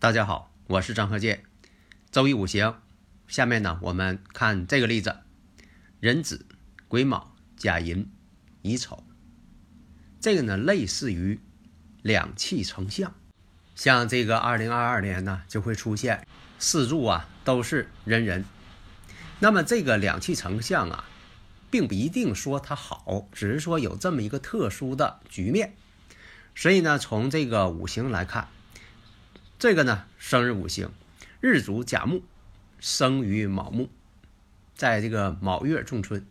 大家好，我是张鹤剑。周易五行，下面呢，我们看这个例子：壬子、癸卯、甲寅、乙丑。这个呢，类似于两气成象。像这个二零二二年呢，就会出现四柱啊都是壬壬。那么这个两气成象啊，并不一定说它好，只是说有这么一个特殊的局面。所以呢，从这个五行来看。这个呢，生日五行，日主甲木，生于卯木，在这个卯月仲春，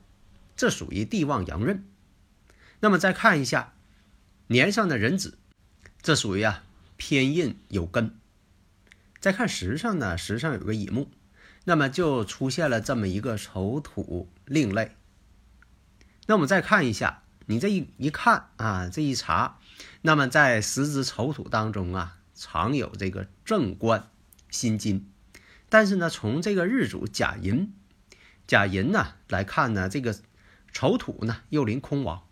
这属于地旺阳刃。那么再看一下年上的壬子，这属于啊偏印有根。再看时上呢，时上有个乙木，那么就出现了这么一个丑土另类。那我们再看一下，你这一一看啊，这一查，那么在十子丑土当中啊。常有这个正官辛金，但是呢，从这个日主甲寅，甲寅呢来看呢，这个丑土呢又临空亡，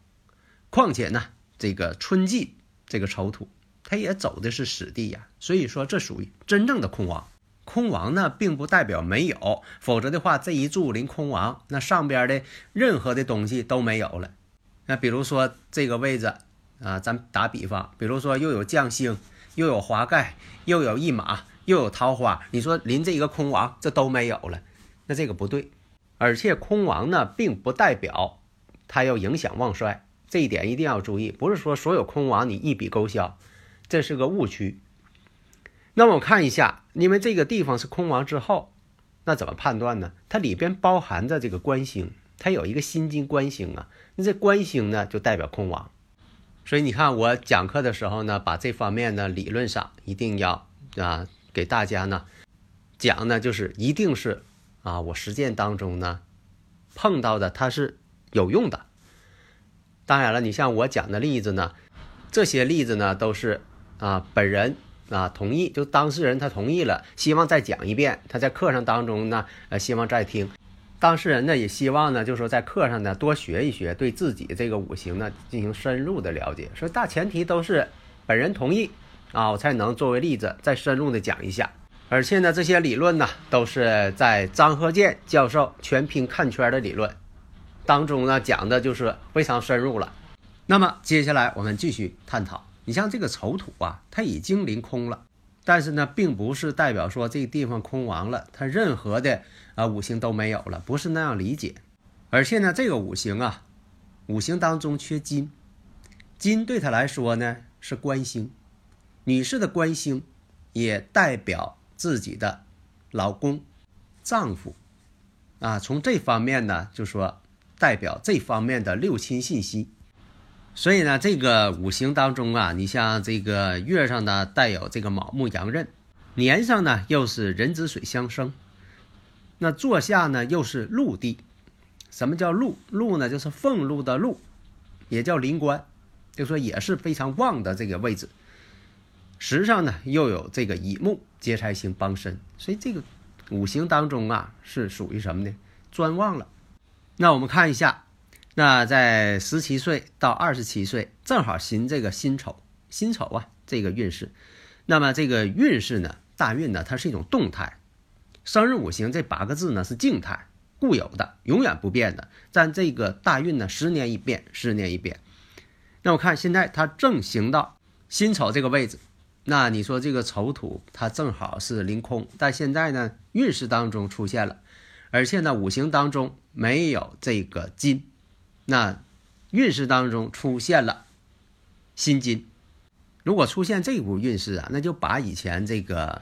况且呢，这个春季这个丑土，它也走的是死地呀，所以说这属于真正的空亡。空亡呢，并不代表没有，否则的话，这一柱临空亡，那上边的任何的东西都没有了。那比如说这个位置啊，咱打比方，比如说又有将星。又有华盖，又有一马，又有桃花。你说临这一个空王，这都没有了，那这个不对。而且空王呢，并不代表它要影响旺衰，这一点一定要注意。不是说所有空王你一笔勾销，这是个误区。那么我看一下，因为这个地方是空王之后，那怎么判断呢？它里边包含着这个官星，它有一个心金官星啊，那这官星呢，就代表空王。所以你看，我讲课的时候呢，把这方面呢理论上一定要啊给大家呢讲呢，就是一定是啊我实践当中呢碰到的，它是有用的。当然了，你像我讲的例子呢，这些例子呢都是啊本人啊同意，就当事人他同意了，希望再讲一遍，他在课上当中呢呃希望再听。当事人呢也希望呢，就是说在课上呢多学一学，对自己这个五行呢进行深入的了解。所以大前提都是本人同意啊，我才能作为例子再深入的讲一下。而且呢，这些理论呢都是在张鹤健教授全拼看圈的理论当中呢讲的就是非常深入了。那么接下来我们继续探讨，你像这个丑土啊，它已经临空了。但是呢，并不是代表说这个地方空亡了，它任何的啊五行都没有了，不是那样理解。而且呢，这个五行啊，五行当中缺金，金对他来说呢是官星，女士的官星也代表自己的老公、丈夫啊，从这方面呢，就说代表这方面的六亲信息。所以呢，这个五行当中啊，你像这个月上呢带有这个卯木阳刃，年上呢又是壬子水相生，那坐下呢又是禄地。什么叫禄？禄呢就是俸禄的禄，也叫临官，就说也是非常旺的这个位置。时上呢又有这个乙木劫财星帮身，所以这个五行当中啊是属于什么呢？专旺了。那我们看一下。那在十七岁到二十七岁，正好行这个辛丑，辛丑啊，这个运势。那么这个运势呢，大运呢，它是一种动态。生日五行这八个字呢是静态、固有的、永远不变的。但这个大运呢，十年一变，十年一变。那我看现在它正行到辛丑这个位置，那你说这个丑土它正好是凌空，但现在呢，运势当中出现了，而且呢，五行当中没有这个金。那运势当中出现了辛金，如果出现这股运势啊，那就把以前这个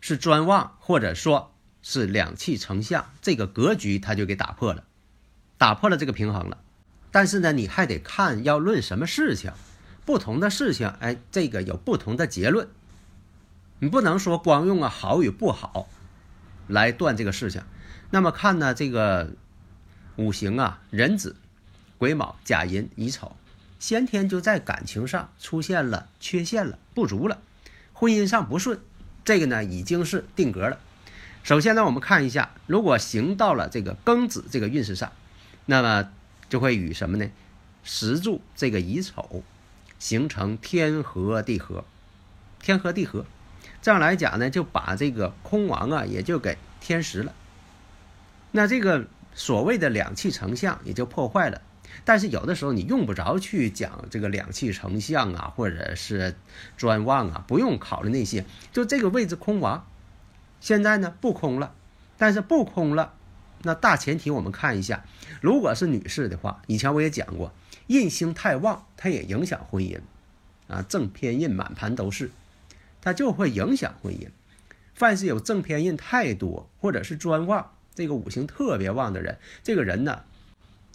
是专旺或者说是两气成相，这个格局它就给打破了，打破了这个平衡了。但是呢，你还得看要论什么事情，不同的事情，哎，这个有不同的结论。你不能说光用啊好与不好来断这个事情。那么看呢，这个五行啊，壬子、癸卯、甲寅、乙丑，先天就在感情上出现了缺陷了，不足了，婚姻上不顺，这个呢已经是定格了。首先呢，我们看一下，如果行到了这个庚子这个运势上，那么就会与什么呢？石柱这个乙丑形成天合地合，天合地合。这样来讲呢，就把这个空亡啊，也就给天时了。那这个所谓的两气成相也就破坏了。但是有的时候你用不着去讲这个两气成相啊，或者是专旺啊，不用考虑那些。就这个位置空亡，现在呢不空了，但是不空了，那大前提我们看一下，如果是女士的话，以前我也讲过，印星太旺，它也影响婚姻啊，正偏印满盘都是。它就会影响婚姻。凡是有正偏印太多，或者是专旺，这个五行特别旺的人，这个人呢，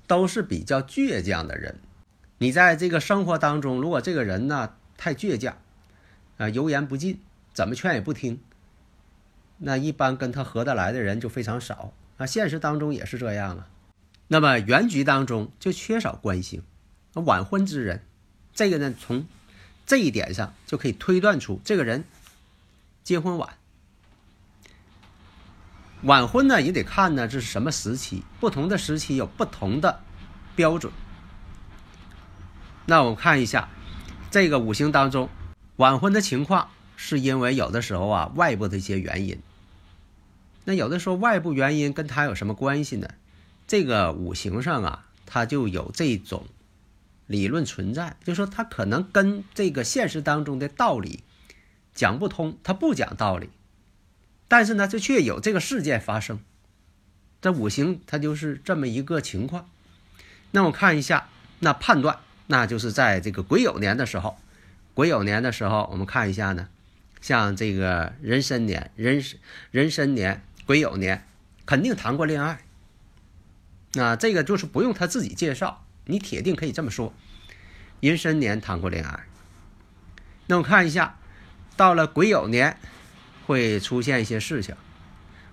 都是比较倔强的人。你在这个生活当中，如果这个人呢太倔强，啊，油盐不进，怎么劝也不听，那一般跟他合得来的人就非常少。啊，现实当中也是这样啊。那么原局当中就缺少官星，晚婚之人，这个呢从。这一点上就可以推断出这个人结婚晚，晚婚呢也得看呢这是什么时期，不同的时期有不同的标准。那我们看一下这个五行当中晚婚的情况，是因为有的时候啊外部的一些原因。那有的时候外部原因跟他有什么关系呢？这个五行上啊，它就有这种。理论存在，就说他可能跟这个现实当中的道理讲不通，他不讲道理，但是呢，这却有这个事件发生。这五行它就是这么一个情况。那我看一下，那判断，那就是在这个癸酉年的时候，癸酉年的时候，我们看一下呢，像这个壬申年、壬壬申年、癸酉年，肯定谈过恋爱。那这个就是不用他自己介绍。你铁定可以这么说，壬申年谈过恋爱。那我看一下，到了癸酉年会出现一些事情。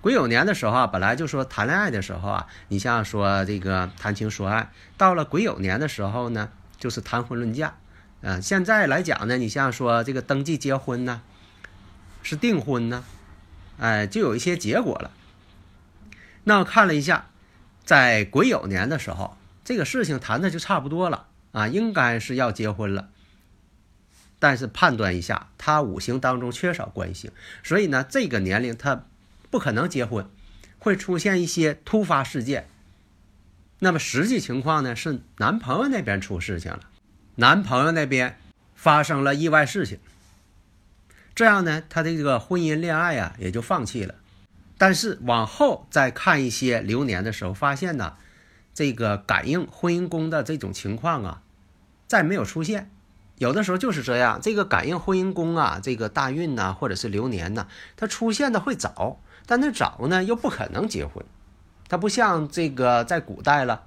癸酉年的时候啊，本来就说谈恋爱的时候啊，你像说这个谈情说爱，到了癸酉年的时候呢，就是谈婚论嫁。啊，现在来讲呢，你像说这个登记结婚呢，是订婚呢，哎，就有一些结果了。那我看了一下，在癸酉年的时候。这个事情谈的就差不多了啊，应该是要结婚了。但是判断一下，他五行当中缺少官星，所以呢，这个年龄他不可能结婚，会出现一些突发事件。那么实际情况呢，是男朋友那边出事情了，男朋友那边发生了意外事情，这样呢，他的这个婚姻恋爱啊也就放弃了。但是往后再看一些流年的时候，发现呢。这个感应婚姻宫的这种情况啊，再没有出现。有的时候就是这样，这个感应婚姻宫啊，这个大运呐，或者是流年呐，它出现的会早，但那早呢又不可能结婚。它不像这个在古代了，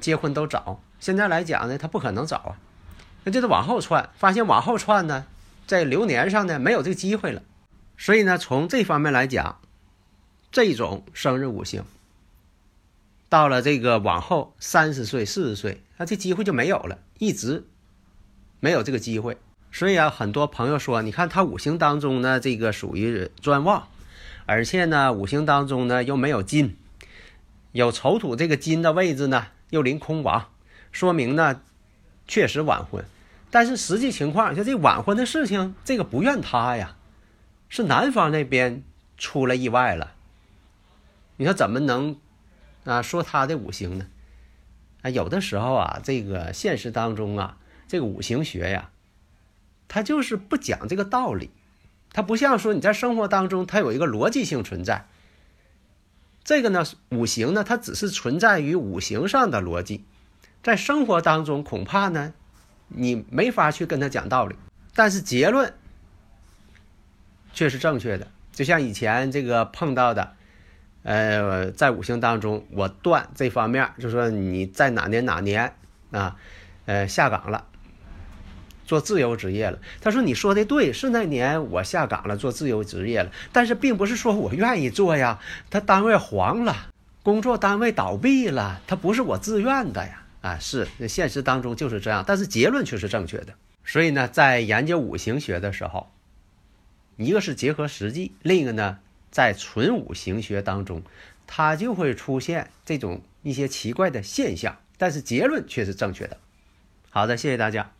结婚都早。现在来讲呢，它不可能早啊，那就得往后窜。发现往后窜呢，在流年上呢没有这个机会了。所以呢，从这方面来讲，这种生日五行。到了这个往后三十岁、四十岁，那这机会就没有了，一直没有这个机会。所以啊，很多朋友说，你看他五行当中呢，这个属于专旺，而且呢，五行当中呢又没有金，有丑土这个金的位置呢又临空亡，说明呢确实晚婚。但是实际情况，就这晚婚的事情，这个不怨他呀，是男方那边出了意外了。你说怎么能？啊，说他的五行呢，啊，有的时候啊，这个现实当中啊，这个五行学呀，它就是不讲这个道理，它不像说你在生活当中，它有一个逻辑性存在。这个呢，五行呢，它只是存在于五行上的逻辑，在生活当中恐怕呢，你没法去跟他讲道理，但是结论却是正确的。就像以前这个碰到的。呃，在五行当中，我断这方面，就说你在哪年哪年啊，呃，下岗了，做自由职业了。他说你说的对，是那年我下岗了，做自由职业了，但是并不是说我愿意做呀，他单位黄了，工作单位倒闭了，他不是我自愿的呀，啊，是现实当中就是这样，但是结论却是正确的。所以呢，在研究五行学的时候，一个是结合实际，另一个呢。在纯五行学当中，它就会出现这种一些奇怪的现象，但是结论却是正确的。好的，谢谢大家。